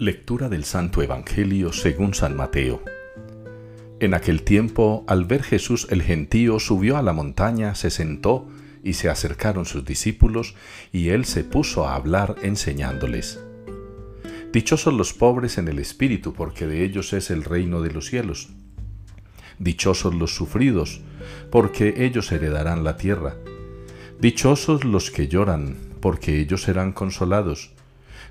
Lectura del Santo Evangelio según San Mateo. En aquel tiempo, al ver Jesús el gentío, subió a la montaña, se sentó, y se acercaron sus discípulos, y él se puso a hablar enseñándoles. Dichosos los pobres en el espíritu, porque de ellos es el reino de los cielos. Dichosos los sufridos, porque ellos heredarán la tierra. Dichosos los que lloran, porque ellos serán consolados.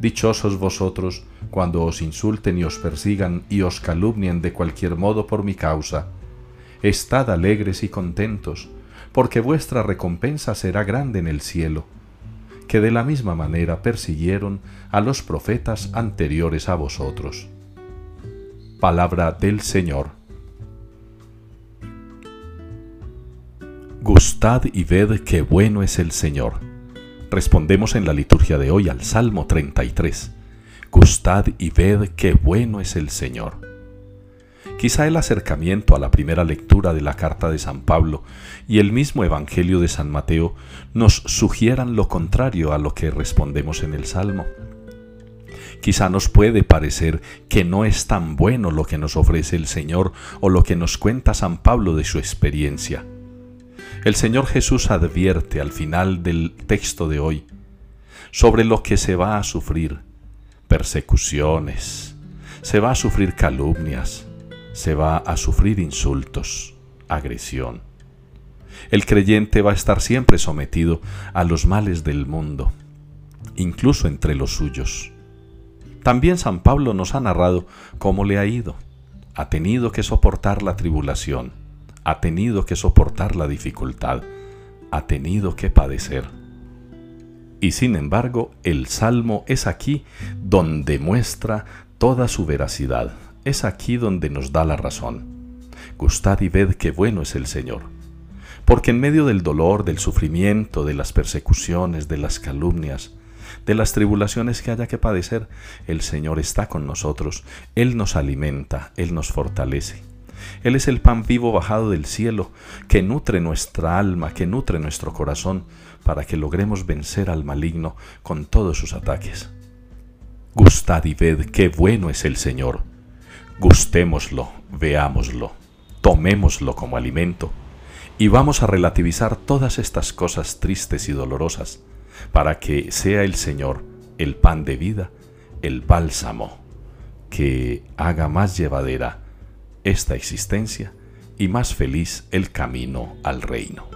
Dichosos vosotros cuando os insulten y os persigan y os calumnien de cualquier modo por mi causa. Estad alegres y contentos, porque vuestra recompensa será grande en el cielo, que de la misma manera persiguieron a los profetas anteriores a vosotros. Palabra del Señor. Gustad y ved qué bueno es el Señor Respondemos en la liturgia de hoy al Salmo 33. Gustad y ved qué bueno es el Señor. Quizá el acercamiento a la primera lectura de la carta de San Pablo y el mismo Evangelio de San Mateo nos sugieran lo contrario a lo que respondemos en el Salmo. Quizá nos puede parecer que no es tan bueno lo que nos ofrece el Señor o lo que nos cuenta San Pablo de su experiencia. El Señor Jesús advierte al final del texto de hoy sobre lo que se va a sufrir, persecuciones, se va a sufrir calumnias, se va a sufrir insultos, agresión. El creyente va a estar siempre sometido a los males del mundo, incluso entre los suyos. También San Pablo nos ha narrado cómo le ha ido. Ha tenido que soportar la tribulación, ha tenido que soportar la dificultad, ha tenido que padecer. Y sin embargo, el Salmo es aquí donde muestra toda su veracidad, es aquí donde nos da la razón. Gustad y ved qué bueno es el Señor. Porque en medio del dolor, del sufrimiento, de las persecuciones, de las calumnias, de las tribulaciones que haya que padecer, el Señor está con nosotros, Él nos alimenta, Él nos fortalece. Él es el pan vivo bajado del cielo, que nutre nuestra alma, que nutre nuestro corazón, para que logremos vencer al maligno con todos sus ataques. Gustad y ved qué bueno es el Señor. Gustémoslo, veámoslo, tomémoslo como alimento, y vamos a relativizar todas estas cosas tristes y dolorosas, para que sea el Señor el pan de vida, el bálsamo, que haga más llevadera esta existencia y más feliz el camino al reino.